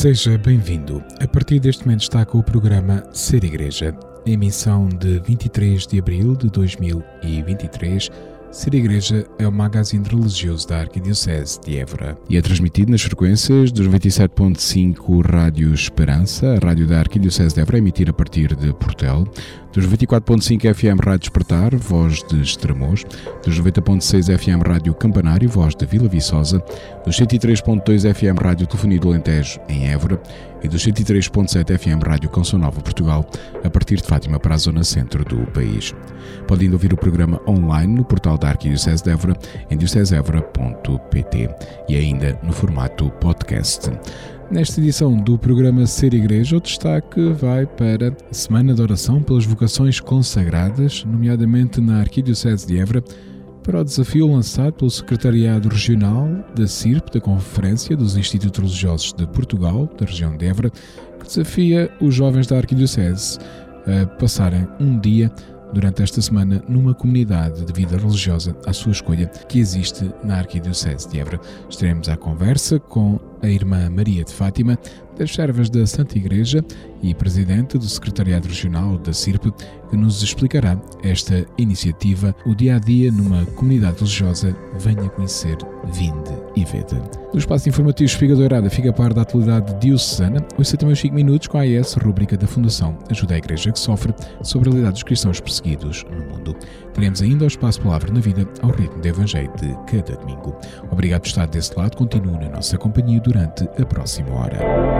Seja bem-vindo. A partir deste momento está com o programa Ser Igreja, emissão de 23 de abril de 2023 Ser Igreja é o magazine religioso da Arquidiocese de Évora e é transmitido nas frequências dos 97.5 Rádio Esperança, a rádio da Arquidiocese de Évora, emitir a partir de Portel, dos 24.5 FM Rádio Despertar, voz de Estremoz, dos 90.6 FM Rádio Campanário, voz de Vila Viçosa, dos 103.2 FM Rádio Telefonia do Alentejo, em Évora, e dos 103.7 FM Rádio Canção Nova Portugal, a partir de Fátima para a zona centro do país. Podem ouvir o programa online no portal da Arquidiocese de Évora, em diocesevora.pt e ainda no formato podcast. Nesta edição do programa Ser Igreja, o destaque vai para a Semana de Oração pelas Vocações Consagradas, nomeadamente na Arquidiocese de Évora, para o desafio lançado pelo Secretariado Regional da CIRP, da Conferência dos Institutos Religiosos de Portugal, da região de Évora, que desafia os jovens da Arquidiocese a passarem um dia durante esta semana numa comunidade de vida religiosa à sua escolha que existe na Arquidiocese de Évora. Estaremos à conversa com a irmã Maria de Fátima, das servas da Santa Igreja e presidente do Secretariado Regional da CIRP, que nos explicará esta iniciativa, o dia a dia numa comunidade religiosa. Venha conhecer, vinde e vede. No espaço informativo Espiga Dourada fica a par da atualidade diocesana. Ouça também os 5 minutos com a AES, rubrica da Fundação Ajuda a Igreja que Sofre, sobre a realidade dos cristãos perseguidos no mundo. Teremos ainda o espaço Palavra na Vida ao ritmo do Evangelho de cada domingo. Obrigado por estar desse lado. Continue na nossa companhia durante a próxima hora.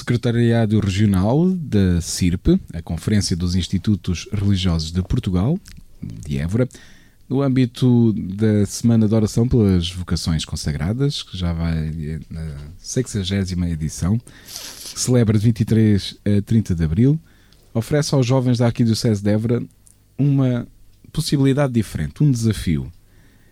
Secretariado Regional da CIRP, a Conferência dos Institutos Religiosos de Portugal, de Évora, no âmbito da Semana de Oração pelas Vocações Consagradas, que já vai na 60 edição, que celebra de 23 a 30 de abril, oferece aos jovens da Arquidiocese de Évora uma possibilidade diferente, um desafio.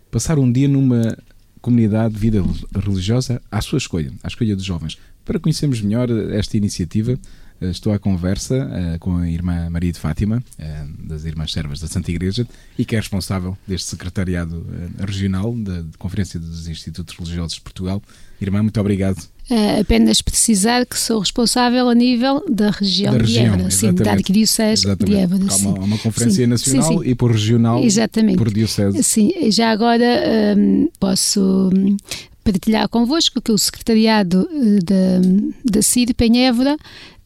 Passar um dia numa comunidade de vida religiosa à sua escolha, à escolha dos jovens. Para conhecermos melhor esta iniciativa, eh, estou à conversa uh, com a irmã Maria de Fátima, uh, das Irmãs Servas da Santa Igreja, e que é responsável deste secretariado uh, regional da Conferência dos Institutos Religiosos de Portugal. Irmã, muito obrigado. apenas precisar que sou responsável a nível da região, da região de Évora, sim, da Arquidiocese de Évora. Há uma, uma conferência sim, nacional sim, sim. e por regional, exatamente. por diocese. Sim, já agora um, posso hum, partilhar convosco que o secretariado da, da CIRP em Évora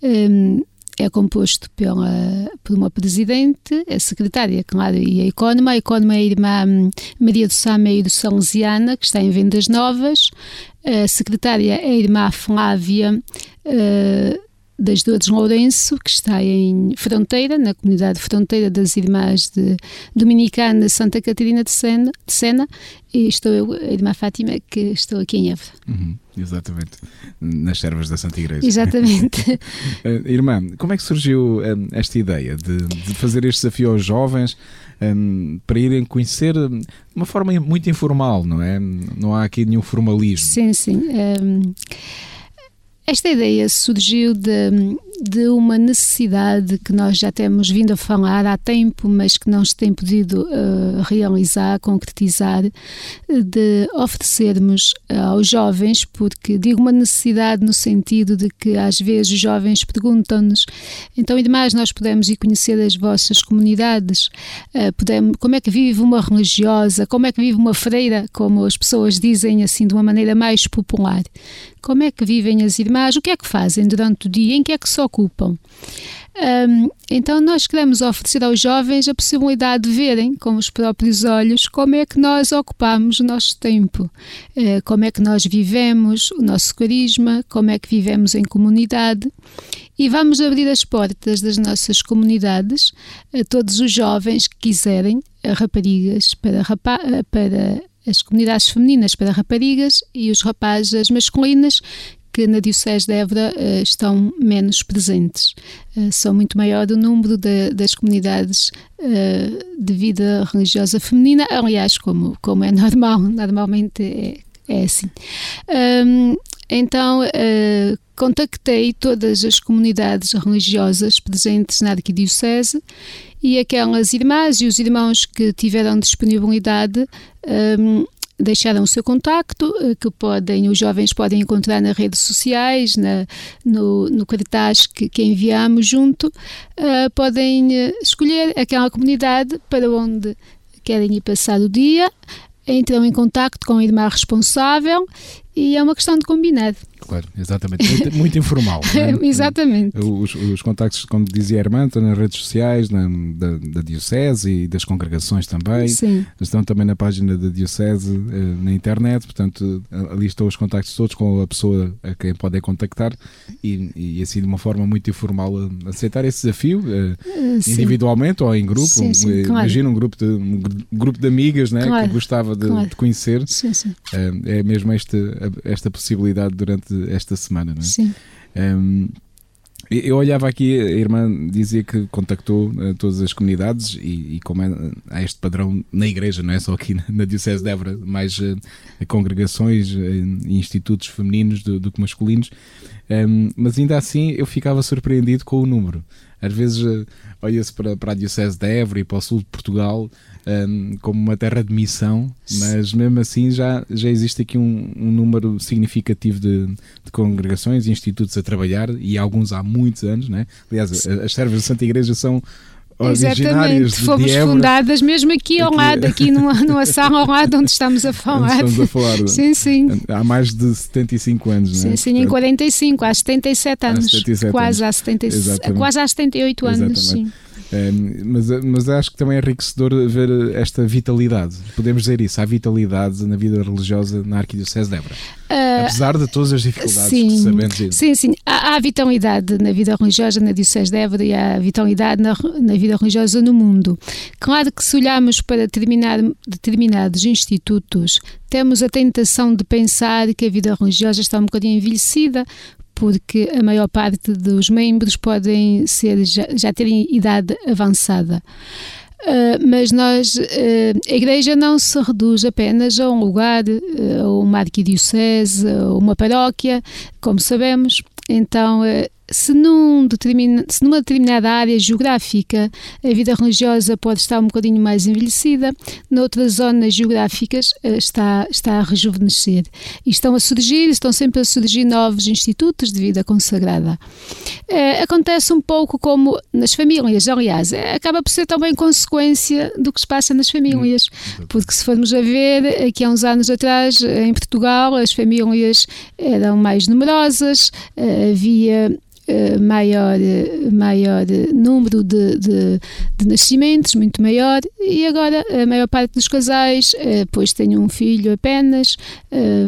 um, é composto pela, por uma presidente, a secretária, claro, e a economa. A economa é a irmã hum, Maria do Sameiro Salesiana, que está em Vendas Novas. A secretária é a irmã Flávia uh, das Dores Lourenço, que está em Fronteira, na comunidade Fronteira das Irmãs de Dominicana Santa Catarina de Sena, de Sena e estou eu, a irmã Fátima, que estou aqui em Évora. Uhum, exatamente, nas servas da Santa Igreja. Exatamente. uh, irmã, como é que surgiu um, esta ideia de, de, fazer este desafio aos jovens um, para irem conhecer de uma forma muito informal, não é? Não há aqui nenhum formalismo. Sim, sim. Esta ideia surgiu de, de uma necessidade que nós já temos vindo a falar há tempo, mas que não se tem podido uh, realizar, concretizar, de oferecermos aos jovens, porque digo uma necessidade no sentido de que às vezes os jovens perguntam-nos, então e demais nós podemos ir conhecer as vossas comunidades, uh, podemos, como é que vive uma religiosa, como é que vive uma freira, como as pessoas dizem assim de uma maneira mais popular. Como é que vivem as irmãs? O que é que fazem durante o dia? Em que é que se ocupam? Um, então, nós queremos oferecer aos jovens a possibilidade de verem com os próprios olhos como é que nós ocupamos o nosso tempo, uh, como é que nós vivemos o nosso carisma, como é que vivemos em comunidade. E vamos abrir as portas das nossas comunidades a todos os jovens que quiserem, raparigas para, rapa para as comunidades femininas para raparigas e os rapazes masculinas que na Diocese de Évora uh, estão menos presentes. Uh, são muito maior o número de, das comunidades uh, de vida religiosa feminina, aliás, como, como é normal, normalmente é, é assim. Então, contactei todas as comunidades religiosas presentes na Arquidiocese e aquelas irmãs e os irmãos que tiveram disponibilidade um, deixaram o seu contacto, eh, que podem, os jovens podem encontrar nas redes sociais, na, no, no cartaz que, que enviamos junto, uh, podem eh, escolher aquela comunidade para onde querem ir passar o dia, entram em contacto com a irmã responsável e é uma questão de combinar. Claro, exatamente. Muito, muito informal. É? exatamente. Os, os, contactos, como dizia a irmã, estão nas redes sociais na, da, da, Diocese e das congregações também. Sim. Estão também na página da Diocese eh, na internet, portanto, ali estão os contactos todos com a pessoa a quem podem contactar e, e assim de uma forma muito informal aceitar esse desafio, uh, individualmente ou em grupo. Sim, sim, claro. Imagina um grupo de, um grupo de amigas né, claro, que gostava de, claro. de conhecer. Sim, sim. é mesmo este, esta possibilidade durante esta semana, não é? Sim. Um, eu olhava aqui, a irmã dizia que contactou uh, todas as comunidades e, e como é, há este padrão na igreja, não é só aqui na, na Diocese de Évora, mais uh, congregações e uh, institutos femininos do, do que masculinos, um, mas ainda assim eu ficava surpreendido com o número. Às vezes uh, olha-se para, para a Diocese de Évora e para o sul de Portugal um, como uma terra de missão, mas mesmo assim já, já existe aqui um, um número significativo de, de, congregações e institutos a trabalhar e alguns há muitos anos, né? Aliás, as, as servas da Santa Igreja são Exatamente, fomos fundadas mesmo aqui ao lado, aqui numa, numa sala ao lado onde estamos a falar. Estamos a falar. Sim, sim. Há mais de 75 anos, sim, não é? Sim, sim, em 45, há 77 anos. Há 77 quase, anos. Há 70, quase há 78 anos, Exatamente. sim. Mas, mas acho que também é enriquecedor ver esta vitalidade. Podemos dizer isso, há vitalidade na vida religiosa na Arquidiocese de Évora. Uh, Apesar de todas as dificuldades sim, que sabemos. Sim, sim. Há, há, vitalidade na vida religiosa na Diocese de Évora e há vitalidade na, na vida religiosa no mundo. Claro que se olharmos para determinados institutos, temos a tentação de pensar que a vida religiosa está um bocadinho envelhecida, porque a maior parte dos membros podem ser já, já terem idade avançada. Uh, mas nós, uh, a Igreja não se reduz apenas a um lugar, uh, a uma arquidiocese, a uma paróquia, como sabemos. Então, se, num se numa determinada área geográfica a vida religiosa pode estar um bocadinho mais envelhecida, noutras zonas geográficas eh, está, está a rejuvenescer. E estão a surgir, estão sempre a surgir novos institutos de vida consagrada. É, acontece um pouco como nas famílias, aliás, é, acaba por ser também consequência do que se passa nas famílias, porque se formos a ver, aqui há uns anos atrás, em Portugal, as famílias eram mais numerosas, havia eh, maior, maior número de, de, de, nascimentos, muito maior, e agora a maior parte dos casais, pois têm um filho apenas,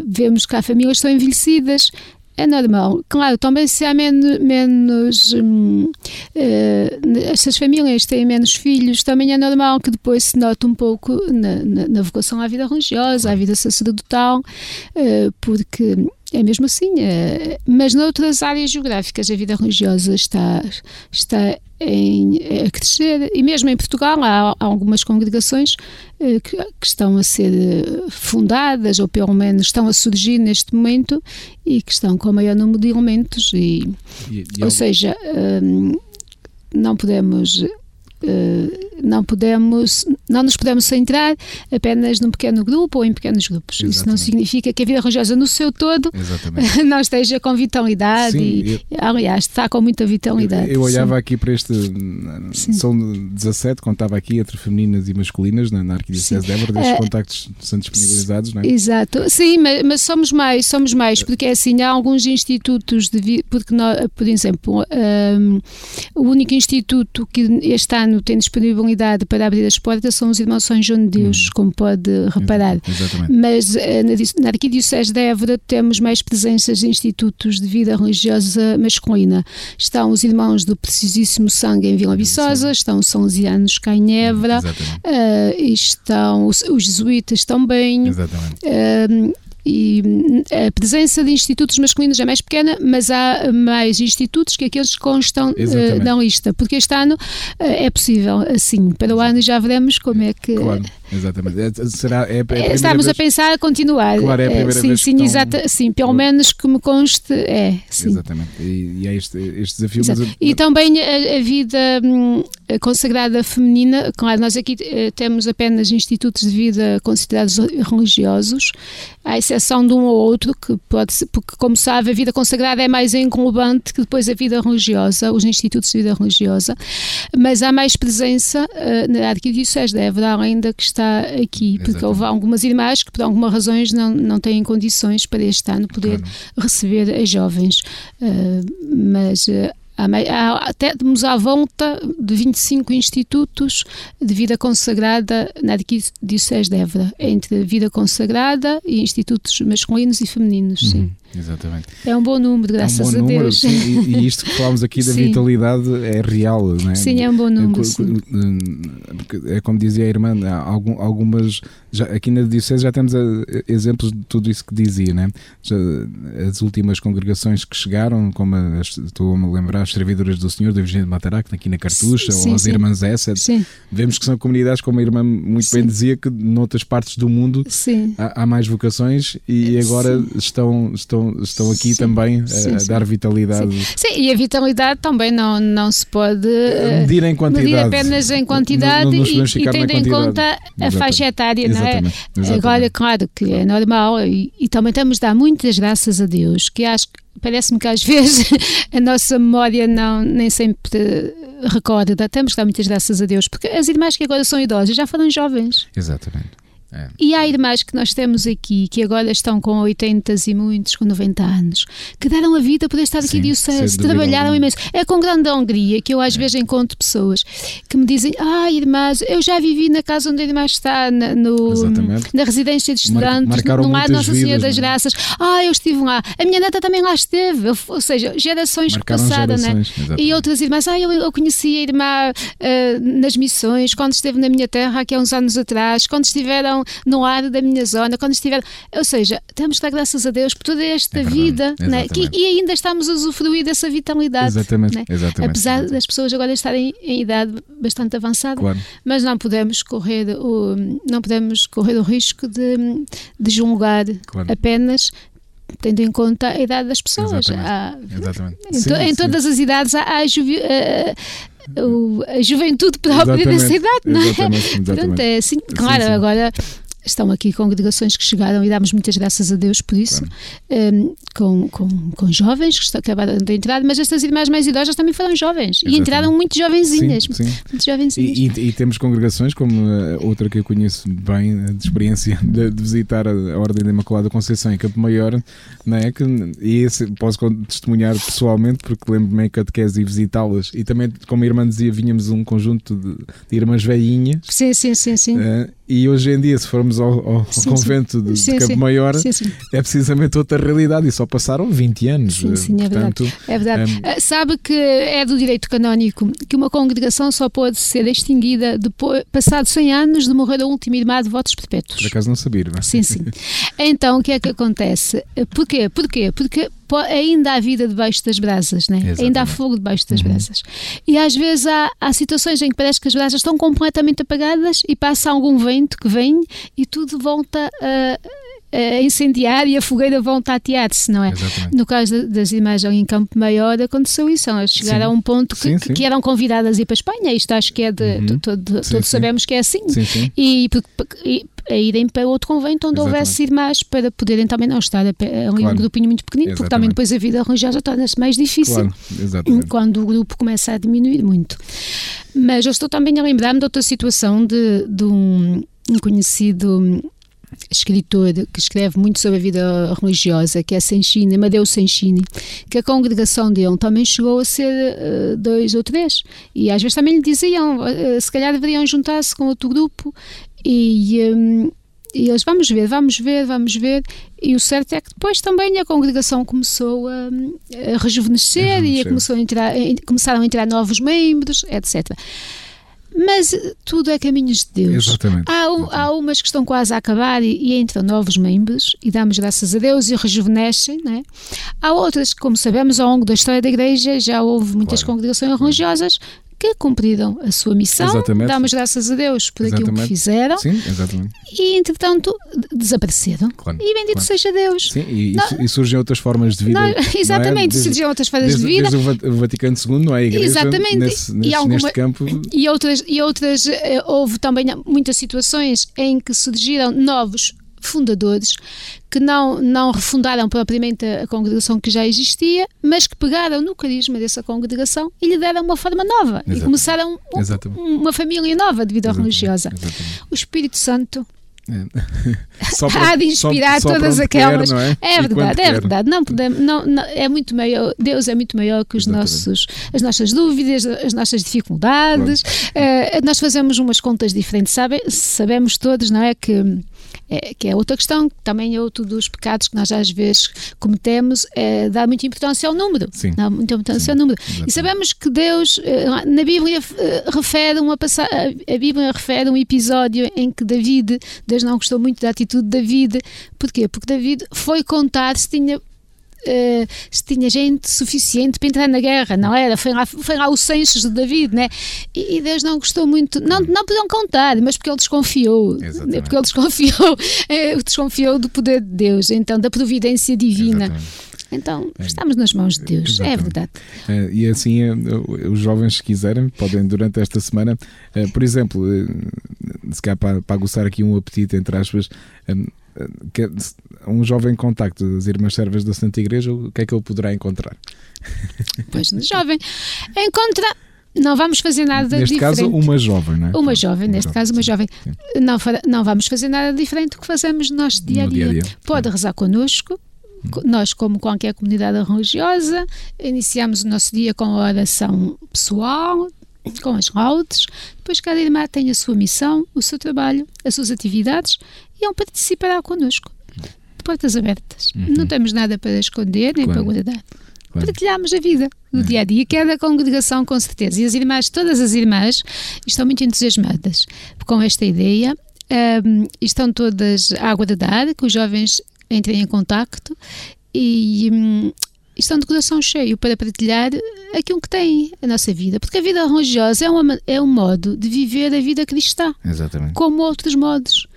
vemos que há famílias que estão envelhecidas, é normal. Claro, também se há menos. menos hum, uh, essas famílias têm menos filhos, também é normal que depois se note um pouco na, na, na vocação à vida religiosa, à vida sacerdotal, uh, porque é mesmo assim, é, mas noutras áreas geográficas a vida religiosa está, está em, a crescer. E mesmo em Portugal há, há algumas congregações eh, que, que, estão a ser fundadas ou pelo menos estão a surgir neste momento e que estão com o maior número de elementos. E, e, e ou seja, hum, não podemos uh, não podemos, não nos podemos centrar apenas num pequeno grupo ou em pequenos grupos. Exatamente. Isso não significa que a vida religiosa no seu todo Exatamente. não esteja com vitalidade Sim, e, eu, aliás, está com muita vitalidade. Eu, eu olhava Sim. aqui para este, Sim. são 17, contava aqui entre femininas e masculinas na, na Arquidiocese de Évora, destes uh, contactos são disponibilizados, não é? Exato. Sim, mas, mas, somos mais, somos mais, porque é assim, há alguns institutos, de, porque nós, por exemplo, um, o único instituto que este ano tem disponibilidade oportunidade para abrir as portas são os irmãos São João de Deus, hum. como pode reparar. Exatamente. Mas eh, na Arquidiocese de Évora temos mais presenças de institutos de vida religiosa masculina. Estão os irmãos do Preciosíssimo Sangue em Vila Viçosa, estão os Salesianos cá em Évora, uh, estão os, os jesuítas também. Exatamente. Uh, e a presença de institutos masculinos é mais pequena, mas há mais institutos que aqueles que constam uh, na lista, porque este ano uh, é possível assim. Para o ano já veremos como é que. Claro. Exatamente. É, será, é, é a Estamos vez... a pensar a continuar. Claro, é a primeira sim, vez sim, estão... exata, sim, pelo menos que me conste, é. Sim. Exatamente. E, e é este, este desafio. Mas... E também a, a vida hum, consagrada feminina, claro, nós aqui temos apenas institutos de vida considerados religiosos, à exceção de um ou outro, que pode ser, porque, como sabe, a vida consagrada é mais englobante que depois a vida religiosa, os institutos de vida religiosa, mas há mais presença uh, na Arquidiocese de Évora, ainda que está aqui, porque Exatamente. houve algumas irmãs que, por algumas razões, não, não têm condições para este ano poder claro. receber as jovens. Uh, mas. Há, temos à volta de 25 institutos de vida consagrada na Arquidiocese de Évora, entre vida consagrada e institutos masculinos e femininos, sim. Exatamente. É um bom número, graças é um bom a número, Deus. Sim, e, isto que falámos aqui da sim. vitalidade é real, não é? Sim, é um bom número. É, é como dizia a irmã, algumas. Já, aqui na Diocese já temos exemplos de tudo isso que dizia, né? Já, as últimas congregações que chegaram, como as, estou a me lembrar, as servidoras do Senhor, da Virgem de Matarac, aqui na Cartucha, sim, ou as irmãs Essed, vemos que são comunidades, como a irmã muito bem dizia, que noutras partes do mundo há, há, mais vocações e agora estão, estão estão, aqui sim, também a, sim, a, dar vitalidade. Sim. sim. e a vitalidade também não, não se pode uh, medir em quantidade. Medir apenas em quantidade não, não e, e tendo em conta a faixa etária, não é? Exatamente. Agora, claro que é normal e, e também temos de dar muitas graças a Deus, que acho que parece-me que às vezes a nossa memória não, nem sempre recorda. Temos que dar muitas graças a Deus, porque as irmãs que agora são idosas já foram jovens. Exatamente. É. E há irmãs que nós temos aqui, que agora estão com 80 e muitos, com 90 anos, que deram a vida por estar aqui de dúvida trabalharam alguma. imenso. É com grande alegria que eu às vezes encontro pessoas que me dizem: Ah, irmãs, eu já vivi na casa onde a irmã está, na, no, Exatamente. na residência de Mar- estudantes, marcaram no lar Nossa Senhora das é? Graças. Ah, eu estive lá. A minha neta também lá esteve. Eu- Ou seja, gerações que Marcaram passaram, né? exatamente. E outras irmãs, ah, eu, eu conheci a irmã ah, nas missões, quando esteve na minha terra aqui há uns anos atrás, quando estiveram no ar da minha zona, quando estiveram. Ou seja, temos que dar graças a Deus por toda esta É vida né? que, e ainda estamos a usufruir dessa vitalidade. Exatamente, né? exatamente, Apesar exatamente. das pessoas agora estarem em idade bastante avançada, Claro. mas não podemos correr o, não podemos correr o risco de, de julgar Claro. apenas tendo em conta a idade das pessoas. Exatamente. Há- Exatamente. em, Sim, em sim. todas as idades há, há a- o- a juventude própria Exatamente, dessa idade, não é? exatamente, exatamente. Portanto, é assim. Claro, sim. agora estão aqui congregações que chegaram e damos muitas graças a Deus por isso, um, com, com, com jovens que estão- acabaram de entrar, mas estas irmãs mais idosas também foram jovens e Exatamente. entraram muito jovenzinhas. Sim, sim. Muito jovenzinhas. E, e- e temos congregações, como outra que eu conheço bem, de experiência, de, de visitar a, a Ordem da Imaculada Conceição em Campo Maior, não é? que, e esse posso testemunhar pessoalmente, porque lembro-me em catequese e visitá-las. E também, como a irmã dizia, vinhamos um conjunto de, de irmãs velhinhas. Sim, sim, sim, sim. eh, e hoje em dia, se formos ao, ao- Sim, convento de, de Sim, Campo sim. Maior, é precisamente outra realidade. E só passaram 20 anos. Sim, eh, sim, é verdade. portanto, É verdade. Hum. Ah, Sabe que é do direito canónico que uma congregação só pode ser extinguida depois, passados 100 anos de morrer a última irmã de votos perpétuos. por acaso não sabia, não é? Sim, sim. Então, o que é que acontece? Porquê? Porquê? Porque po- ainda há vida debaixo das brasas, né? Exatamente. ainda há fogo debaixo das brasas. E às vezes há, há situações em que parece que as brasas estão completamente apagadas e passa algum vento que vem e tudo volta a, a incendiar e a fogueira volta a atear-se, não é? Exatamente. No caso da- das imagens em Campo Maior aconteceu isso, elas chegaram Sim. a um ponto que, Sim, sim. que eram convidadas a ir para a Espanha, isto acho que é de, Uhum. to- todo- Sim, todos sabemos que é assim Sim, sim. e, e- a irem para outro convento onde Exatamente. houvesse irmãs para poderem também não estar a, ali um Claro. grupinho muito pequenino, porque também Exatamente. depois a vida religiosa torna-se mais difícil Claro, exatamente. quando o grupo começa a diminuir muito. Mas eu estou também a lembrar-me de outra situação de, de um, conhecido escritor que escreve muito sobre a vida religiosa, que é Senchini, Amadeu Senchini, que a congregação dele também chegou a ser eh, dois ou três. E às vezes também lhe diziam, eh, se calhar deveriam juntar-se com outro grupo e... hum, e eles, vamos ver, vamos ver, vamos ver. E o certo é que depois também a congregação começou a, a rejuvenescer e a começou a entrar, começaram a entrar novos membros, etc. Mas tudo é caminhos de Deus. Exatamente. Há, um- há umas que estão quase a acabar e, e entram novos membros e damos graças a Deus e rejuvenescem, não é? Há outras que, como sabemos, ao longo da história da Igreja já houve muitas Claro. congregações religiosas que cumpriram a sua missão. Exatamente. Damos graças a Deus por aquilo que Exatamente. fizeram Sim, exatamente. e, entretanto, desapareceram. Claro, E bendito claro. seja Deus. Sim, e, Não- e surgem outras formas de vida. Não, é? exatamente, Desde- surgiam outras formas desde, de vida. Desde o Va- o Vaticano II, não é? A Igreja, Exatamente. Nesse, E nesse, alguma- neste campo. E outras, e outras eh, houve também muitas situações em que surgiram novos fundadores que não, não refundaram propriamente a, congregação que já existia, mas que pegaram no carisma dessa congregação e lhe deram uma forma nova e começaram um- uma família nova de vida Exatamente, religiosa. exatamente. O Espírito Santo É. Só há de inspirar só- todas para aquelas. quer, é? É verdade, é verdade. Não podemos, não, não- é muito maior, Deus é muito maior que os Exatamente. nossos, as nossas dúvidas, as nossas dificuldades. Eh, nós fazemos umas contas diferentes, sabe? Sabemos todos, não é? Que, é, que é outra questão, que também é outro dos pecados que nós às vezes cometemos, é dar muita importância ao número. Sim. Dá muita importância Sim, ao número. exatamente. E sabemos que Deus, eh, na Bíblia, eh, refere uma passa- a Bíblia refere um episódio em que David, Deus não gostou muito da atitude de David. Porquê? Porque David foi contar se tinha. Eh, se tinha gente suficiente para entrar na guerra, não era? Foi lá, foi lá o census de David, né? E, e Deus não gostou muito, não, não podiam contar, mas porque ele desconfiou, Exatamente. porque ele desconfiou, eh, desconfiou do poder de Deus, então da providência divina. Exatamente. Então, estamos nas mãos de Deus, é Exatamente. verdade. Eh, e assim, os jovens, se quiserem, podem durante esta semana, por exemplo, se calhar para, para aguçar aqui um apetite, entre aspas, um jovem contacto das Irmãs Servas da Santa Igreja, o que é que ele poderá encontrar? Pois, jovem, encontra não vamos fazer nada neste diferente. caso, uma jovem, não é? Uma jovem, neste caso, uma sim, jovem. sim. Não, não vamos fazer nada diferente do que fazemos no nosso dia a No dia. dia-a-dia, Pode claro. rezar connosco. co- Nós, como qualquer comunidade religiosa, iniciamos o nosso dia com a oração pessoal, com as laudes. Depois, cada irmã tem a sua missão, o seu trabalho, as suas atividades e um participará connosco. Portas abertas. Não temos nada para esconder nem Uhum. Claro. para guardar. Claro. Partilhamos a vida do dia a dia, que é da congregação, com certeza. E as irmãs, todas as irmãs, estão muito entusiasmadas com esta ideia. Ahm, estão todas a aguardar que os jovens entrem em contacto e hum, estão de coração cheio para partilhar aquilo que têm, a nossa vida. Porque a vida religiosa é, uma, é um modo de viver a vida cristã Exatamente. como outros modos,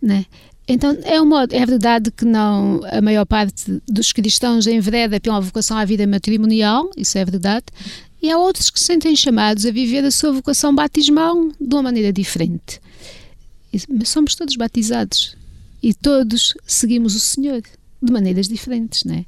né? Então é é verdade que não a maior parte dos cristãos envereda pela vocação à vida matrimonial, isso é verdade, e há outros que se sentem chamados a viver a sua vocação batismal de uma maneira diferente. Mas somos todos batizados e todos seguimos o Senhor de maneiras diferentes, não é?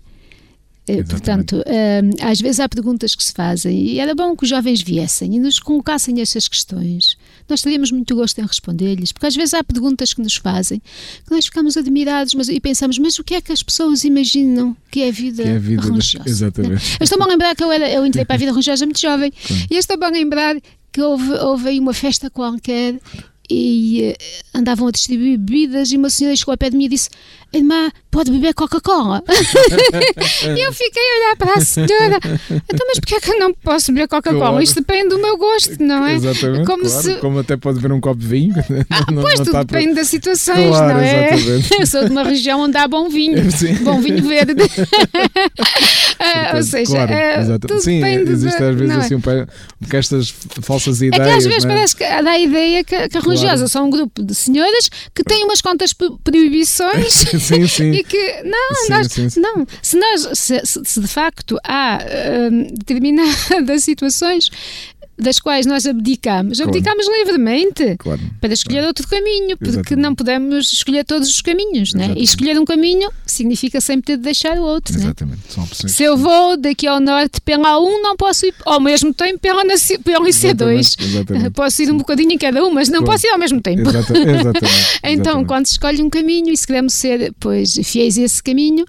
Eh, Exatamente. Portanto, hum, às vezes há perguntas que se fazem e era bom que os jovens viessem e nos colocassem estas questões. Nós teríamos muito gosto em responder-lhes, porque às vezes há perguntas que nos fazem que nós ficamos admirados mas, e pensamos, mas o que é que as pessoas imaginam que é a vida, Que é a vida das- religiosa? exatamente. Eu estou-me a lembrar que eu, era, eu entrei para a vida religiosa muito jovem e estou-me a lembrar que houve, houve aí uma festa qualquer e eh, andavam a distribuir bebidas e uma senhora chegou ao pé de mim e disse Irmã, pode beber Coca-Cola? e eu fiquei a olhar para a senhora Então, mas porquê é que eu não posso beber Coca-Cola? Claro. Isto depende do meu gosto, não é? Exatamente. Como claro. se- Como até pode ver um copo de vinho. Ah, Não- pois não tudo está para- depende das situações, Claro, não é? exatamente. Eu sou de uma região onde há bom vinho, Sim. bom vinho verde. Ah, Ou seja, claro, exato. tudo Sim, depende existe às vezes não é? assim um porque estas falsas É ideias. que às vezes é? parece que dá a ideia que, que a religiosa são um grupo de senhoras que têm umas contas pro- proibições Sim, sim. e que não, Sim, nós, sim, sim. não, se nós se- se de facto há hum, determinadas situações das quais nós abdicamos, Claro. abdicamos livremente Claro. para escolher outro caminho, porque Exatamente. não podemos escolher todos os caminhos, né? E escolher um caminho significa sempre ter de deixar o outro, né? Exatamente. Opções. Se eu vou daqui ao norte pela A1, não posso ir ao mesmo tempo pela, pela IC2. Exatamente. Posso ir um bocadinho em cada um, mas não Claro. posso ir ao mesmo tempo. Exata- exatamente. Então, quando se escolhe um caminho e se queremos ser pois, fiéis a esse caminho,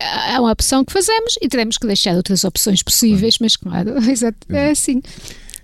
há uma opção que fazemos e teremos que deixar outras opções possíveis, mas claro, é assim.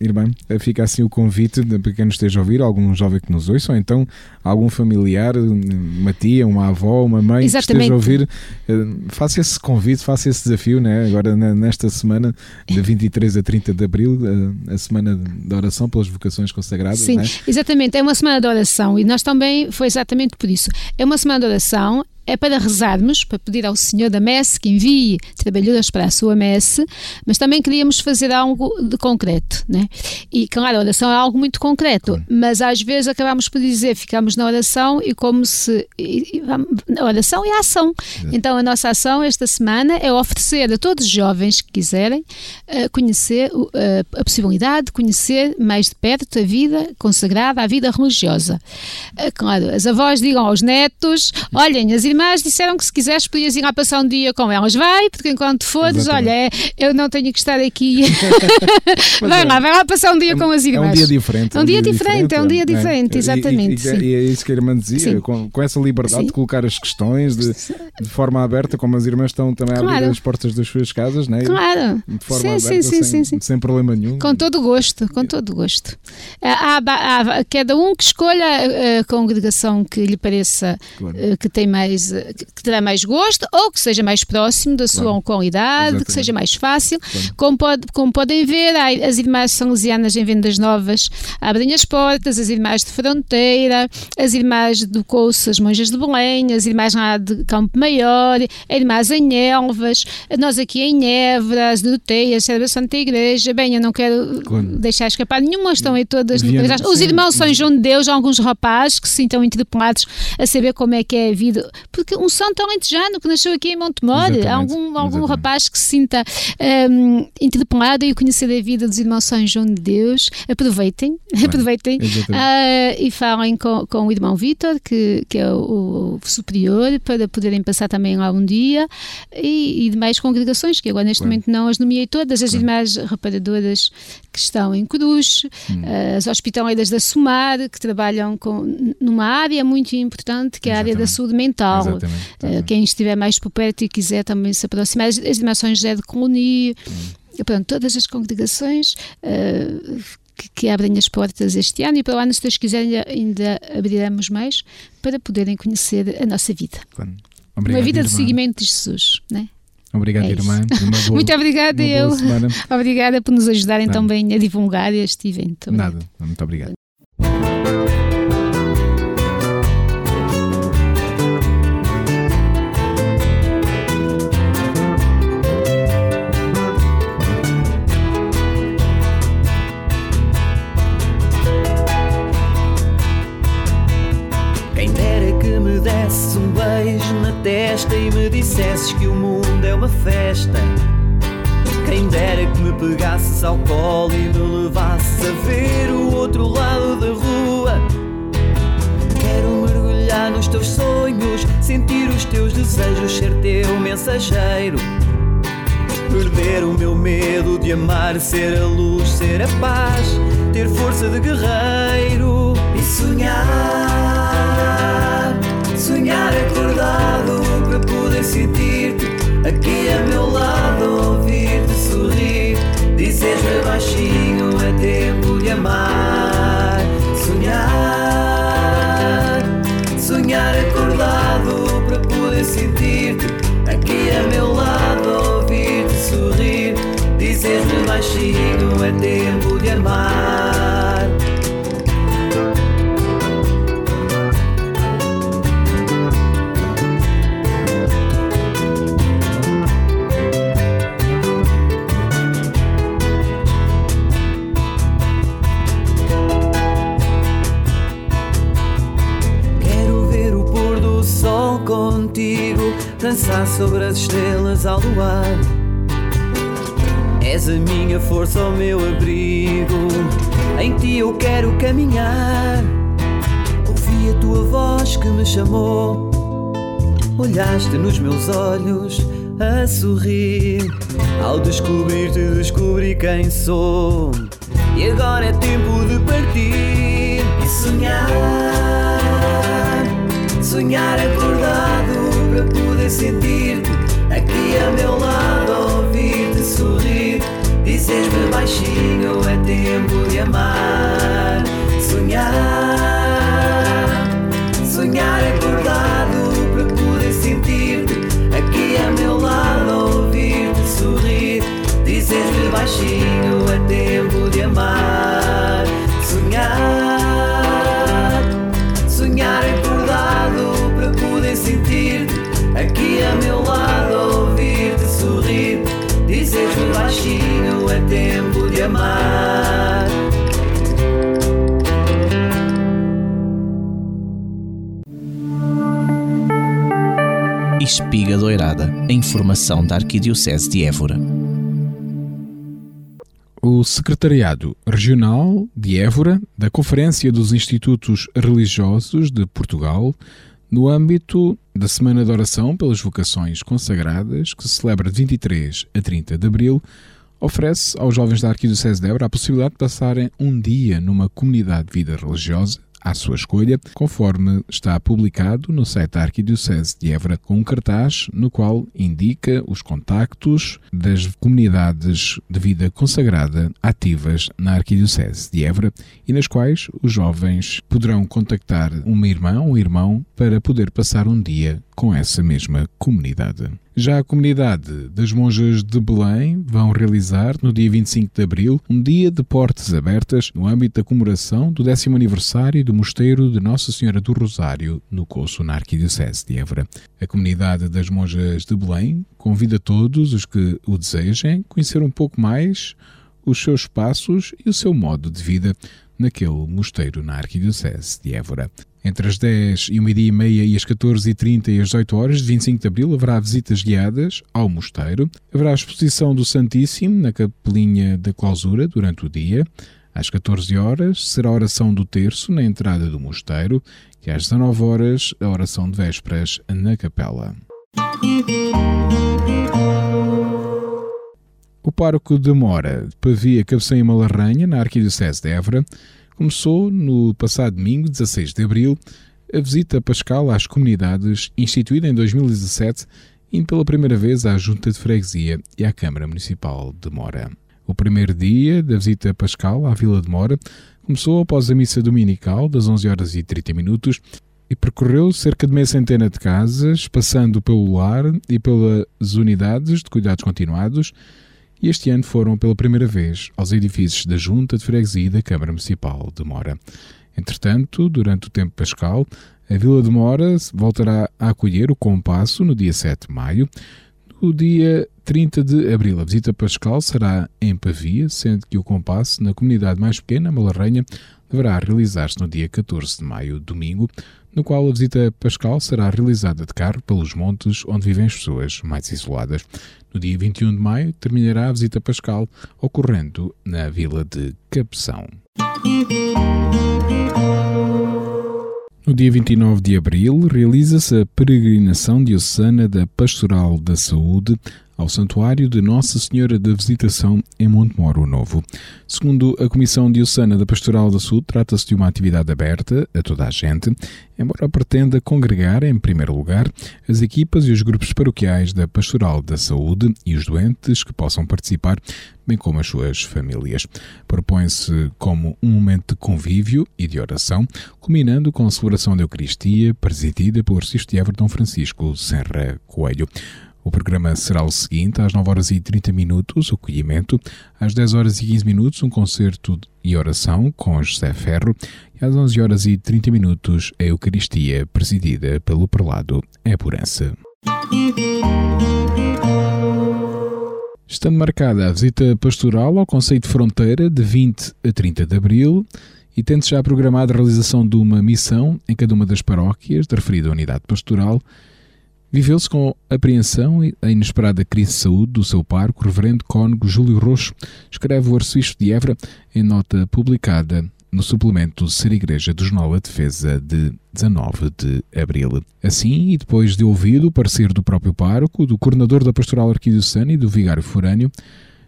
Irmã, fica assim o convite para quem nos esteja a ouvir, algum jovem que nos ouça, ou então algum familiar, uma tia, uma avó, uma mãe que Exatamente. esteja a ouvir, eh, faça esse convite, faça esse desafio, né? agora nesta semana, de 23 a 30 de Abril, eh, a semana da oração pelas vocações consagradas. Sim, né? exatamente. É uma semana de oração e nós também foi exatamente por isso. É uma semana de oração. É para rezarmos, para pedir ao Senhor da Messe que envie trabalhadores para a sua Messe, mas também queríamos fazer algo de concreto, né? E claro, a oração é algo muito concreto, mas às vezes acabamos por dizer, ficamos na oração e como se. e- e a oração é a ação. Então a nossa ação esta semana é oferecer a todos os jovens que quiserem eh, conhecer eh, a possibilidade de conhecer mais de perto a vida consagrada, a vida religiosa. Eh, Claro, as avós digam aos netos: olhem, as irmãs disseram que se quiseres podias ir lá passar um dia com elas, vai, porque enquanto fores, Exatamente. olha, é- eu não tenho que estar aqui. Vai é- lá, vai lá passar um dia É com as É irmãs. um dia diferente. É um dia diferente, é um dia não diferente, E- exatamente, E, e- sim. e é isso que a irmã dizia, com, com essa liberdade Sim. de colocar as questões de, de forma aberta, como as irmãs estão também a abrir as portas das suas casas, né? Claro. de forma Sim, aberta, sim, sim, sem, sim, sem problema nenhum. Com todo o gosto, com todo o gosto. Há, há- há- cada um que escolha a, a congregação que lhe pareça Claro. que tem mais que terá mais gosto ou que seja mais próximo da sua Claro. qualidade, Exatamente. que seja mais fácil. Como, pode- como podem ver, as irmãs salesianas em Vendas Novas abrem as portas, as irmãs de Fronteira, as irmãs do Couço, as monjas de Belém, as irmãs lá de Campo Maior, as irmãs em Elvas, nós aqui em Évora, as Doroteias, Serva Santa Igreja. Bem, eu não quero Claro. deixar escapar nenhuma, estão aí todas Viana-. Os irmãos São João de Deus, alguns rapazes que se sintam interpelados a saber como é que é a vida, porque um santo alentejano que nasceu aqui em Montemor, algum, algum rapaz que se sinta um, interpelado e conhecer a vida dos irmãos São João de Deus, aproveitem, aproveitem uh, e falem com, com o irmão Vítor, que, que é o, o, superior, para poderem passar também lá um dia e, e demais congregações, que agora neste claro. momento não as nomeei todas, as claro. irmãs reparadoras que estão em Cruz, hum. uh, as hospitaleiras da Sumar, que trabalham com, numa área muito importante, que é a área da saúde mental. Exatamente. Uh, quem estiver mais por perto e quiser também se aproximar, as, as dimensões de Colonia, hum. Pronto, todas as congregações. Uh, que, que, abrem as portas este ano e para o ano, se Deus quiser, ainda, ainda abriremos mais para poderem conhecer a nossa vida. Obrigado, Uma vida de seguimento de Jesus, né? Obrigado, é irmã. Boa, Muito obrigada, eu. Obrigada por nos ajudarem Nada. também a divulgar este evento. Nada, muito obrigado. Testa e me dissesses que o mundo é uma festa. Quem dera que me pegasses ao colo e me levasses a ver o outro lado da rua. Quero mergulhar nos teus sonhos, sentir os teus desejos, ser teu mensageiro. Perder o meu medo de amar, ser a luz, ser a paz, ter força de guerreiro e sonhar, sonhar acordado poder sentir-te aqui a meu lado, ouvir-te sorrir. Dizes-me baixinho, é tempo de amar, sonhar, sonhar acordado para poder sentir-te aqui a meu lado, ouvir-te sorrir. Dizes-me baixinho, é tempo de amar. Dançar sobre as estrelas ao luar. És a minha força, o meu abrigo. Em ti eu quero caminhar. Ouvi a tua voz que me chamou. Olhaste nos meus olhos a sorrir. Ao descobrir-te, descobri quem sou. E agora é tempo de partir e sonhar. Sonhar acordado para sentir-te. Aqui a meu lado, ouvir-te sorrir. Dizes-me baixinho, é tempo de amar, sonhar Doirada, a informação da Arquidiocese de Évora. O Secretariado Regional de Évora da Conferência dos Institutos Religiosos de Portugal no âmbito da Semana de Oração pelas Vocações Consagradas, que se celebra de 23 a 30 de abril, oferece aos jovens da Arquidiocese de Évora a possibilidade de passarem um dia numa comunidade de vida religiosa à sua escolha, conforme está publicado no site da Arquidiocese de Évora, com um cartaz no qual indica os contactos das comunidades de vida consagrada ativas na Arquidiocese de Évora e nas quais os jovens poderão contactar uma irmã ou um irmão para poder passar um dia com essa mesma comunidade. Já a comunidade das monjas de Belém vão realizar, no dia 25 de abril, um dia de portas abertas no âmbito da comemoração do décimo aniversário do Mosteiro de Nossa Senhora do Rosário, no Coço, na Arquidiocese de Évora. A comunidade das monjas de Belém convida todos os que o desejem conhecer um pouco mais os seus passos e o seu modo de vida naquele mosteiro na Arquidiocese de Évora. Entre as 10 e o meio-dia e meia e as 14h30 e as 18 horas de 25 de Abril haverá visitas guiadas ao mosteiro. Haverá a exposição do Santíssimo na capelinha da clausura durante o dia. Às 14 horas será a oração do terço na entrada do mosteiro e às 19 horas a oração de vésperas na capela. O pároco de Mora, de Pavia, Cabeceira e Malarranha, na Arquidiocese de Évora, começou no passado domingo, 16 de abril, a visita pascal às comunidades, instituída em 2017, indo pela primeira vez à Junta de Freguesia e à Câmara Municipal de Mora. O primeiro dia da visita pascal à Vila de Mora começou após a missa dominical das 11 horas e 30 minutos e percorreu cerca de meia centena de casas, passando pelo lar e pelas unidades de cuidados continuados, e este ano foram pela primeira vez aos edifícios da Junta de Freguesia da Câmara Municipal de Mora. Entretanto, durante o tempo pascal, a Vila de Mora voltará a acolher o Compasso no dia 7 de maio. No dia 30 de abril, a visita pascal será em Pavia, sendo que o Compasso, na comunidade mais pequena, Malarrenha, deverá realizar-se no dia 14 de maio, domingo, no qual a visita pascal será realizada de carro pelos montes onde vivem as pessoas mais isoladas. No dia 21 de maio terminará a visita pascal, ocorrendo na vila de Cabeção. No dia 29 de abril, realiza-se a peregrinação diocesana da Pastoral da Saúde ao Santuário de Nossa Senhora da Visitação em Montemoro Novo. Segundo a Comissão Diocesana da Pastoral da Saúde, trata-se de uma atividade aberta a toda a gente, embora pretenda congregar, em primeiro lugar, as equipas e os grupos paroquiais da Pastoral da Saúde e os doentes que possam participar, bem como as suas famílias. Propõe-se como um momento de convívio e de oração, culminando com a celebração da Eucaristia, presidida pelo de Everton Francisco Serra Coelho. O programa será o seguinte: às 9 horas e 30 minutos, o acolhimento, às 10 horas e 15 minutos, um concerto e oração com José Ferro, e às 11 horas e 30 minutos, a Eucaristia, presidida pelo prelado Epurança. Estando marcada a visita pastoral ao Conceito de Fronteira de 20 a 30 de abril, e tendo já programada a realização de uma missão em cada uma das paróquias da referida unidade pastoral, Viveu-se com apreensão a inesperada crise de saúde do seu parco, o reverendo cônego Júlio Roxo, escreve o arcebispo de Évora em nota publicada no suplemento Ser Igreja do Jornal A Defesa de 19 de abril. Assim, e depois de ouvido o parecer do próprio pároco, do coordenador da pastoral arquidiocesana e do vigário forâneo,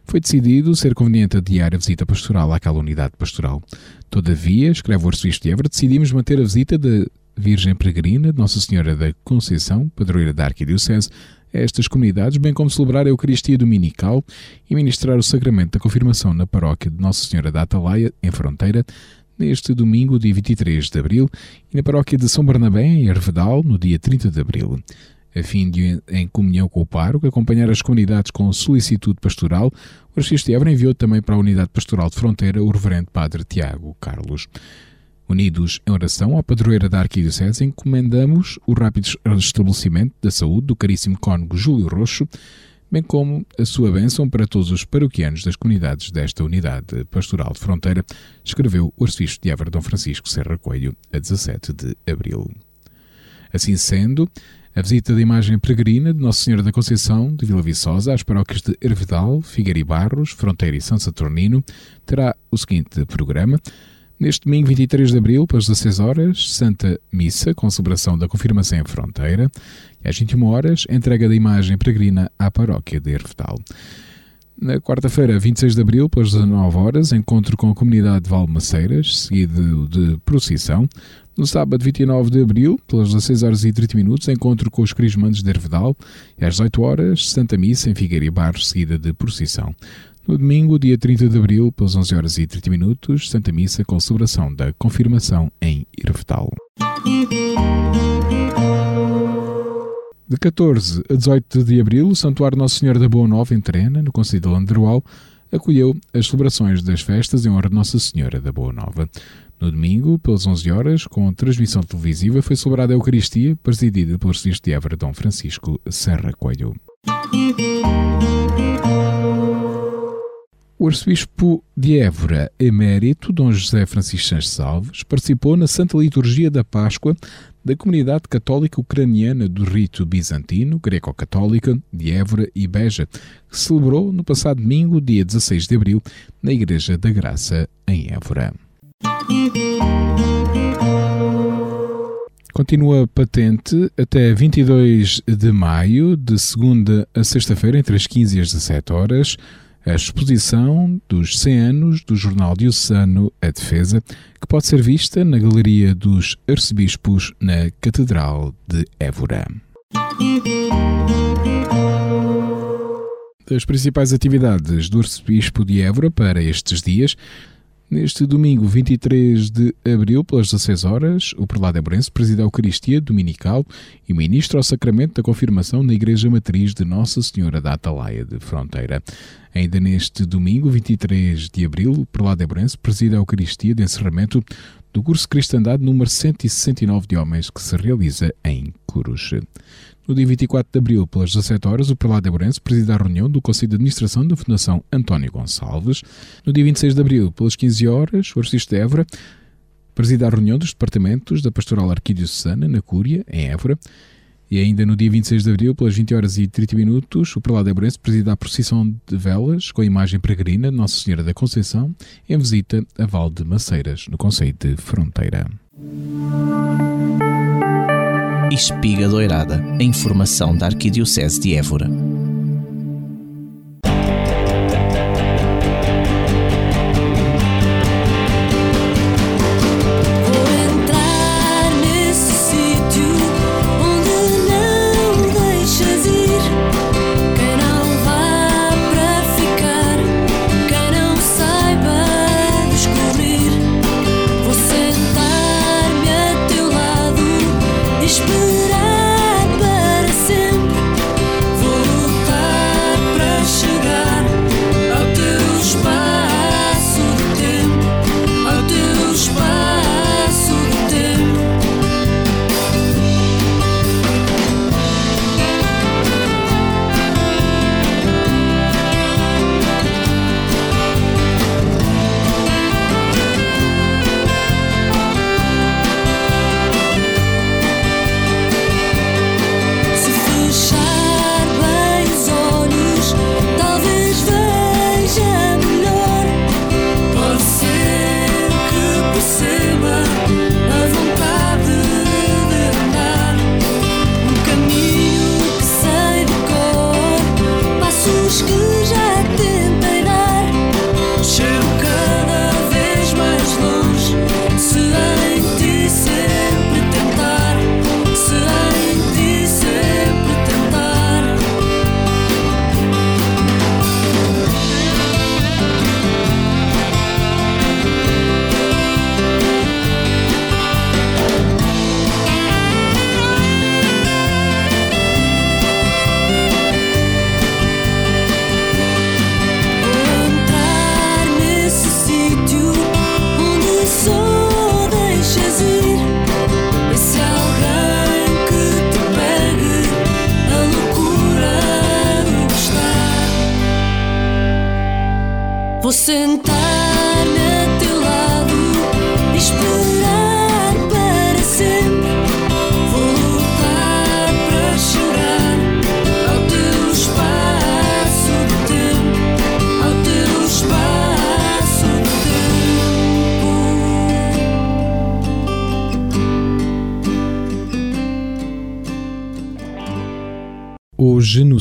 foi decidido ser conveniente adiar a visita pastoral àquela unidade pastoral. Todavia, escreve o arcebispo de Évora, decidimos manter a visita de Virgem Peregrina Nossa Senhora da Conceição, padroeira da Arquidiocese, a estas comunidades, bem como celebrar a Eucaristia Dominical e ministrar o sacramento da confirmação na paróquia de Nossa Senhora da Atalaia, em Fronteira, neste domingo, dia 23 de abril, e na paróquia de São Bernabé, em Hervedal, no dia 30 de abril. A fim de, em comunhão com o pároco, acompanhar as comunidades com solicitude pastoral, o Arcebispo de Évora enviou também para a Unidade Pastoral de Fronteira o Reverendo Padre Tiago Carlos. Unidos em oração à padroeira da Arquidiocese, encomendamos o rápido restabelecimento da saúde do caríssimo cônego Júlio Roxo, bem como a sua bênção para todos os paroquianos das comunidades desta unidade pastoral de fronteira, escreveu o arcebispo de Évora Francisco Serra Coelho, a 17 de abril. Assim sendo, a visita da imagem peregrina de Nossa Senhora da Conceição de Vila Viçosa às paróquias de Hervedal, Figueira e Barros, Fronteira e São Saturnino terá o seguinte programa. Neste domingo 23 de abril, pelas 16 horas, Santa Missa, com celebração da Confirmação em Fronteira. E às 21 horas, entrega da imagem peregrina à paróquia de Hervedal. Na quarta-feira, 26 de abril, pelas 19 horas, encontro com a comunidade de Valmaceiras, seguido de procissão. No sábado, 29 de abril, pelas 16 horas e 30 minutos, encontro com os crismantes de Hervedal. E às 18 horas, Santa Missa em Figueira e Barros, seguida de procissão. No domingo, dia 30 de abril, pelas 11 horas e 30 minutos, Santa Missa com celebração da confirmação em Irvetal. De 14 a 18 de abril, o Santuário Nossa Senhora da Boa Nova, em Trena, no Conselho de Landrual, acolheu as celebrações das festas em honra de Nossa Senhora da Boa Nova. No domingo, pelas 11 horas, com transmissão televisiva, foi celebrada a Eucaristia, presidida pelo arcebispo de Évora, Dom Francisco Serra Coelho. O arcebispo de Évora, emérito, Dom José Francisco Sanches Salves, participou na Santa Liturgia da Páscoa da comunidade católica ucraniana do rito bizantino, greco-católica, de Évora e Beja, que celebrou no passado domingo, dia 16 de abril, na Igreja da Graça, em Évora. Continua patente até 22 de maio, de segunda a sexta-feira, entre as 15 e as 17 horas, a exposição dos 100 anos do jornal diocesano A Defesa, que pode ser vista na Galeria dos Arcebispos na Catedral de Évora. As principais atividades do Arcebispo de Évora para estes dias Neste domingo, 23 de abril, pelas 16 horas, o prelado Embrense preside a Eucaristia Dominical e ministra o sacramento da confirmação na Igreja Matriz de Nossa Senhora da Atalaia de Fronteira. Ainda neste domingo, 23 de abril, o prelado Embrense preside a Eucaristia de encerramento do curso Cristandade número 169 de homens que se realiza em Coruche. No dia 24 de abril, pelas 17 horas, o prelado de Abrantes presida a reunião do Conselho de Administração da Fundação António Gonçalves. No dia 26 de abril, pelas 15 horas, o arcebispo de Évora presida a reunião dos departamentos da Pastoral Arquidiocesana, na Cúria, em Évora. E ainda no dia 26 de abril, pelas 20 horas e 30 minutos, o prelado de Abrantes presida a procissão de velas com a imagem peregrina Nossa Senhora da Conceição em visita a Val de Maceiras, no Conselho de Fronteira. Espiga Doirada, a informação da Arquidiocese de Évora.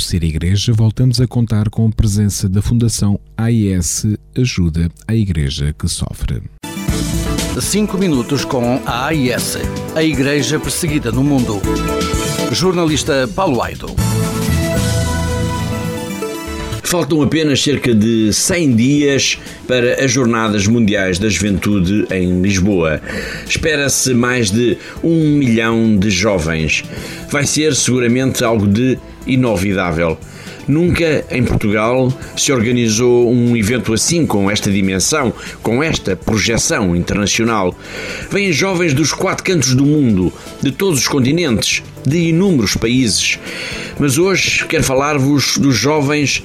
Ser Igreja, voltamos a contar com a presença da Fundação AIS Ajuda à Igreja que Sofre. Cinco minutos com a AIS, a Igreja Perseguida no Mundo. Jornalista Paulo Aido. Faltam apenas cerca de 100 dias para as Jornadas Mundiais da Juventude em Lisboa. Espera-se mais de um milhão de jovens. Vai ser seguramente algo de inovidável. Nunca em Portugal se organizou um evento assim, com esta dimensão, com esta projeção internacional. Vêm jovens dos quatro cantos do mundo, de todos os continentes, de inúmeros países. Mas hoje quero falar-vos dos jovens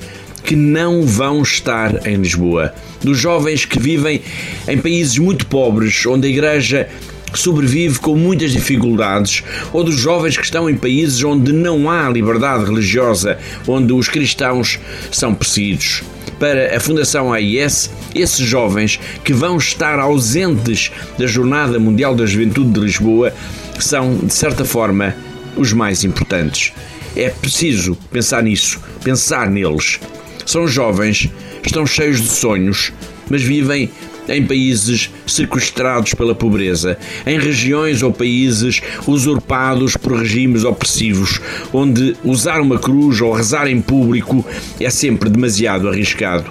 que não vão estar em Lisboa, dos jovens que vivem em países muito pobres, onde a Igreja sobrevive com muitas dificuldades, ou dos jovens que estão em países onde não há liberdade religiosa, onde os cristãos são perseguidos. Para a Fundação AIS, esses jovens que vão estar ausentes da Jornada Mundial da Juventude de Lisboa são, de certa forma, os mais importantes. É preciso pensar nisso, pensar neles. São jovens, estão cheios de sonhos, mas vivem em países sequestrados pela pobreza, em regiões ou países usurpados por regimes opressivos, onde usar uma cruz ou rezar em público é sempre demasiado arriscado.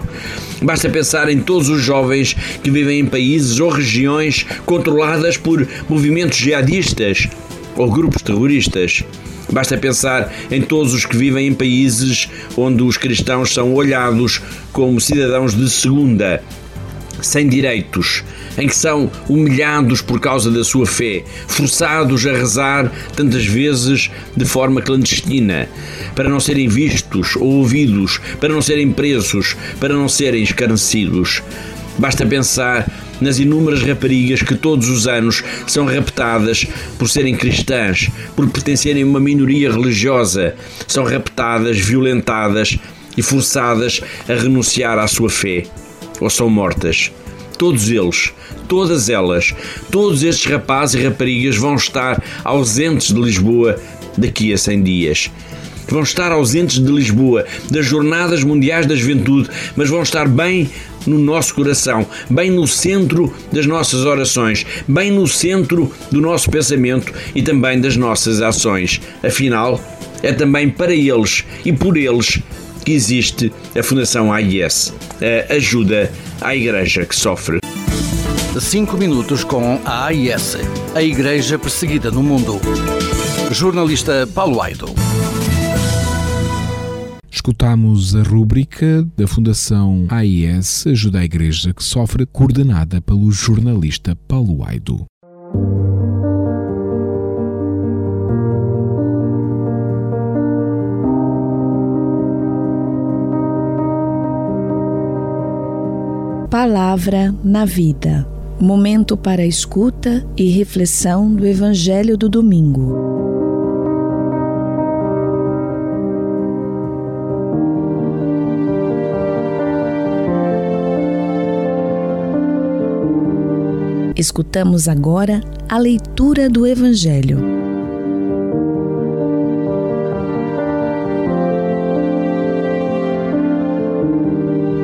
Basta pensar em todos os jovens que vivem em países ou regiões controladas por movimentos jihadistas ou grupos terroristas. Basta pensar em todos os que vivem em países onde os cristãos são olhados como cidadãos de segunda sem direitos, em que são humilhados por causa da sua fé, forçados a rezar tantas vezes de forma clandestina, para não serem vistos ou ouvidos, para não serem presos, para não serem escarnecidos. Basta pensar nas inúmeras raparigas que todos os anos são raptadas por serem cristãs, por pertencerem a uma minoria religiosa, são raptadas, violentadas e forçadas a renunciar à sua fé ou são mortas. Todos eles, todas elas, todos estes rapazes e raparigas vão estar ausentes de Lisboa daqui a 100 dias. Vão estar ausentes de Lisboa, das Jornadas Mundiais da Juventude, mas vão estar bem no nosso coração, bem no centro das nossas orações, bem no centro do nosso pensamento e também das nossas ações. Afinal, é também para eles e por eles que existe a Fundação AIS, a Ajuda à Igreja que Sofre. Cinco minutos com a AIS, a Igreja Perseguida no Mundo. Jornalista Paulo Aido. Escutamos a rúbrica da Fundação AIS Ajuda à Igreja que Sofre, coordenada pelo jornalista Paulo Aido. Palavra na Vida. Momento para escuta e reflexão do Evangelho do Domingo. Escutamos agora a leitura do Evangelho.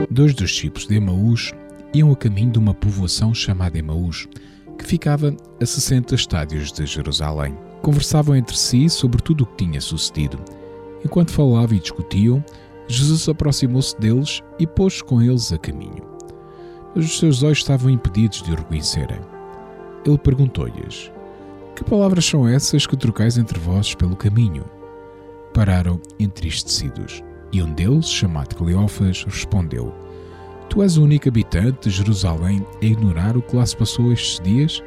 Dois dos discípulos de Emaús iam a caminho de uma povoação chamada Emaús, que ficava a 60 estádios de Jerusalém. Conversavam entre si sobre tudo o que tinha sucedido. Enquanto falavam e discutiam, Jesus aproximou-se deles e pôs-se com eles a caminho. Os seus olhos estavam impedidos de o reconhecerem. Ele perguntou-lhes: Que palavras são essas que trocais entre vós pelo caminho? Pararam entristecidos. E um deles, chamado Cleófas, respondeu: Tu és o único habitante de Jerusalém a ignorar o que lá se passou estes dias?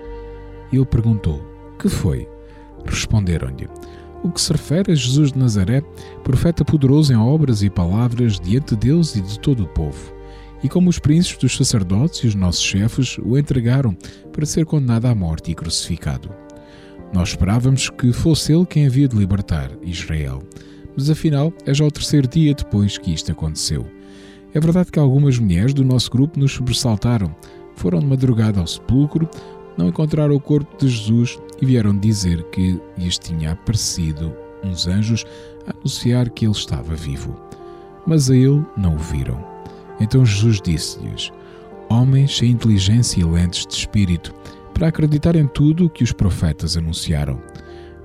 Ele perguntou: Que foi? Responderam-lhe: O que se refere a Jesus de Nazaré, profeta poderoso em obras e palavras diante de Deus e de todo o povo. E como os príncipes dos sacerdotes e os nossos chefes o entregaram para ser condenado à morte e crucificado. Nós esperávamos que fosse ele quem havia de libertar Israel. Mas afinal é já o terceiro dia depois que isto aconteceu. É verdade que algumas mulheres do nosso grupo nos sobressaltaram. Foram de madrugada ao sepulcro, não encontraram o corpo de Jesus e vieram dizer que lhes tinha aparecido uns anjos a anunciar que ele estava vivo. Mas a ele não o viram. Então Jesus disse-lhes: Homens sem inteligência e lentes de espírito, para acreditar em tudo o que os profetas anunciaram.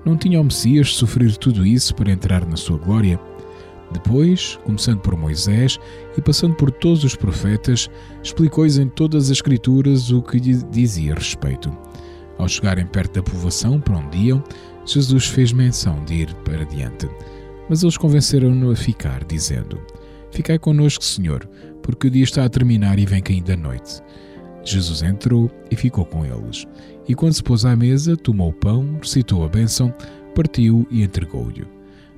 Não tinha o Messias sofrer tudo isso para entrar na sua glória? Depois, começando por Moisés e passando por todos os profetas, explicou-lhes em todas as Escrituras o que lhe dizia respeito. Ao chegarem perto da povoação para onde iam, Jesus fez menção de ir para diante. Mas eles convenceram-no a ficar, dizendo: Ficai conosco, Senhor, porque o dia está a terminar e vem caindo a noite. Jesus entrou e ficou com eles. E quando se pôs à mesa, tomou o pão, recitou a bênção, partiu e entregou-lhe.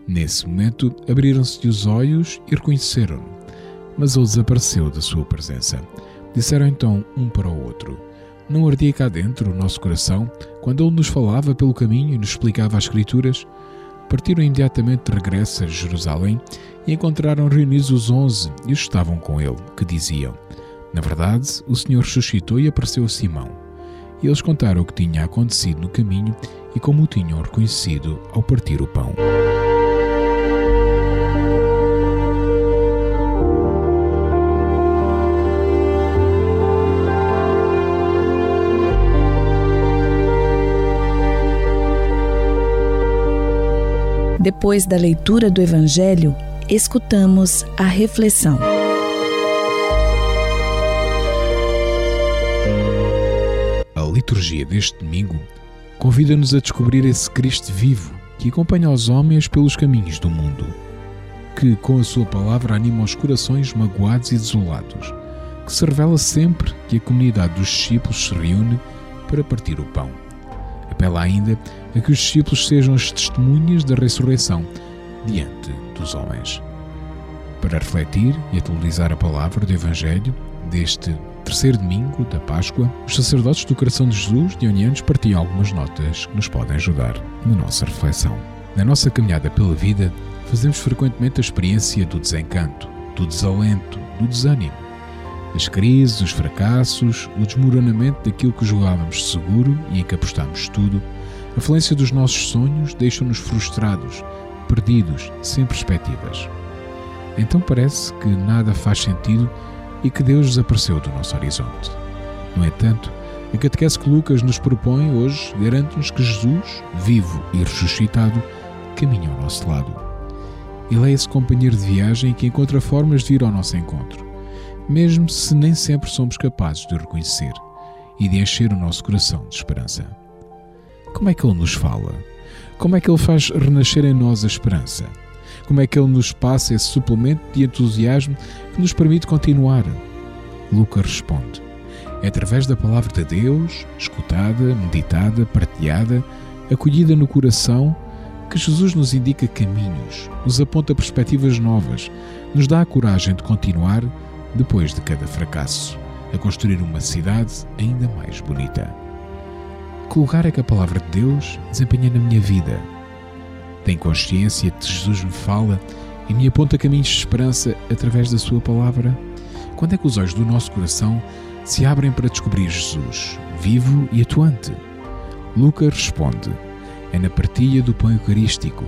Nesse momento, abriram-se-lhe os olhos e reconheceram-no. mas ele desapareceu da sua presença. Disseram então um para o outro: Não ardia cá dentro o nosso coração quando ele nos falava pelo caminho e nos explicava as Escrituras? Partiram imediatamente de regresso a Jerusalém e encontraram reunidos os onze e os estavam com ele, que diziam: Na verdade, o Senhor ressuscitou e apareceu a Simão. E eles contaram o que tinha acontecido no caminho e como o tinham reconhecido ao partir o pão. Depois da leitura do Evangelho, escutamos a reflexão. A liturgia deste domingo convida-nos a descobrir esse Cristo vivo que acompanha os homens pelos caminhos do mundo, que com a sua palavra anima os corações magoados e desolados, que se revela sempre que a comunidade dos discípulos se reúne para partir o pão. Apela ainda a que os discípulos sejam as testemunhas da ressurreição diante dos homens. Para refletir e atualizar a palavra do Evangelho deste terceiro domingo da Páscoa, os sacerdotes do Coração de Jesus de Onianos partiam algumas notas que nos podem ajudar na nossa reflexão. Na nossa caminhada pela vida, fazemos frequentemente a experiência do desencanto, do desalento, do desânimo. As crises, os fracassos, o desmoronamento daquilo que julgávamos seguro e em que apostámos tudo, a falência dos nossos sonhos deixam-nos frustrados, perdidos, sem perspectivas. Então parece que nada faz sentido e que Deus desapareceu do nosso horizonte. No entanto, a catequese que Lucas nos propõe hoje garante-nos que Jesus, vivo e ressuscitado, caminha ao nosso lado. Ele é esse companheiro de viagem que encontra formas de ir ao nosso encontro, mesmo se nem sempre somos capazes de o reconhecer e de encher o nosso coração de esperança. Como é que ele nos fala? Como é que ele faz renascer em nós a esperança? Como é que ele nos passa esse suplemento de entusiasmo que nos permite continuar? Lucas responde: É através da palavra de Deus, escutada, meditada, partilhada, acolhida no coração, que Jesus nos indica caminhos, nos aponta perspectivas novas, nos dá a coragem de continuar depois de cada fracasso, a construir uma cidade ainda mais bonita. Que lugar é que a palavra de Deus desempenha na minha vida? Tenho consciência de que Jesus me fala e me aponta caminhos de esperança através da Sua palavra? Quando é que os olhos do nosso coração se abrem para descobrir Jesus, vivo e atuante? Lucas responde: é na partilha do pão eucarístico.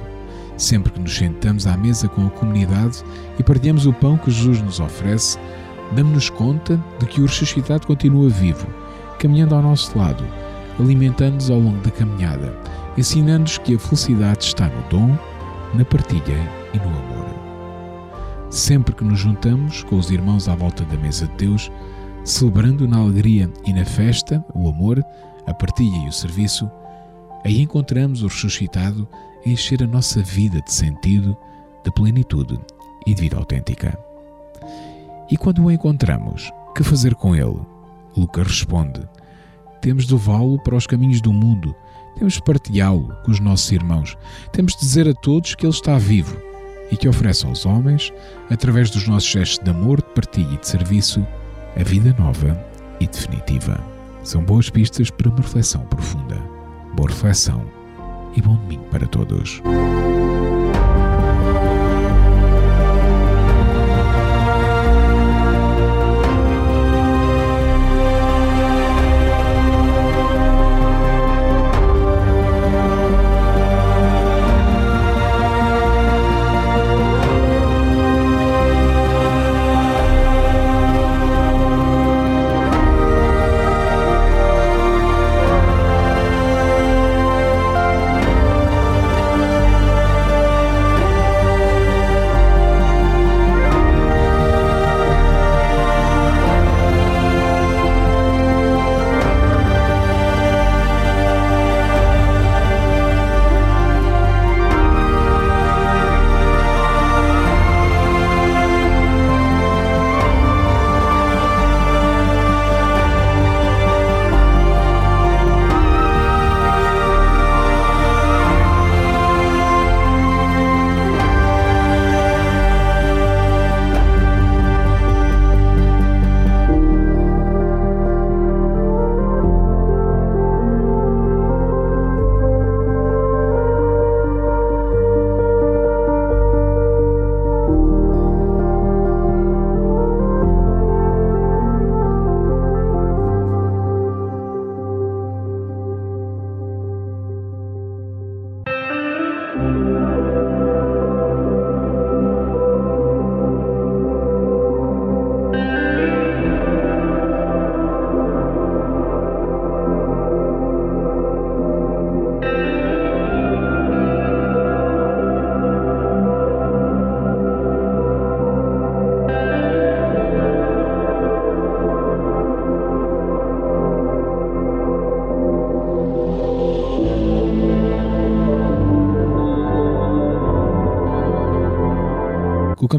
Sempre que nos sentamos à mesa com a comunidade e partilhamos o pão que Jesus nos oferece, damos-nos conta de que o ressuscitado continua vivo, caminhando ao nosso lado, alimentando-nos ao longo da caminhada ensinando-nos que a felicidade está no dom, na partilha e no amor. Sempre que nos juntamos com os irmãos à volta da mesa de Deus, celebrando na alegria e na festa o amor, a partilha e o serviço, aí encontramos o ressuscitado encher a nossa vida de sentido, de plenitude e de vida autêntica. E quando o encontramos, que fazer com ele? Lucas responde: temos de levá-lo para os caminhos do mundo temos de partilhá-lo com os nossos irmãos. Temos de dizer a todos que Ele está vivo e que oferece aos homens, através dos nossos gestos de amor, de partilha e de serviço, a vida nova e definitiva. São boas pistas para uma reflexão profunda. Boa reflexão e bom domingo para todos.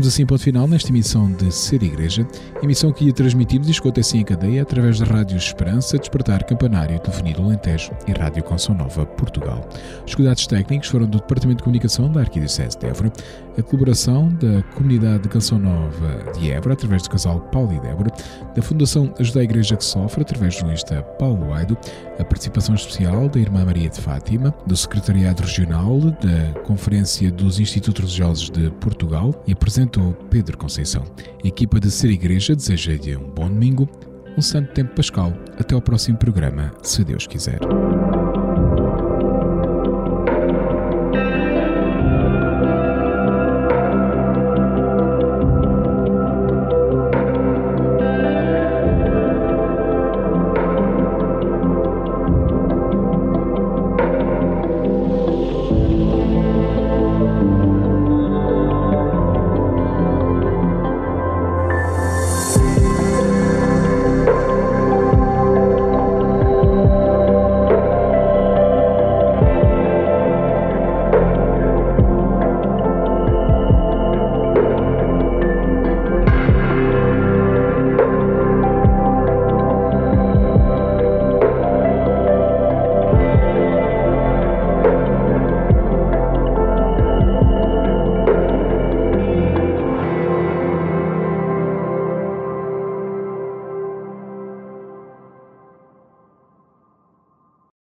Colocamos assim ponto final nesta emissão de Ser Igreja, emissão que ia transmitimos e escuta assim em cadeia através da Rádio Esperança, Despertar Campanário, Telefonia do Alentejo e Rádio Canção Nova Portugal. Os cuidados técnicos foram do Departamento de Comunicação da Arquidiocese de Évora, a colaboração da Comunidade de Canção Nova de Évora, através do casal Paulo e Débora, da Fundação Ajuda a Igreja que Sofre, através do lista Paulo Aido, a participação especial da Irmã Maria de Fátima, do Secretariado Regional da Conferência dos Institutos Religiosos de Portugal e apresentou Pedro Conceição. A equipa de Ser Igreja deseja-lhe um bom domingo, um santo tempo pascal. Até ao próximo programa, se Deus quiser.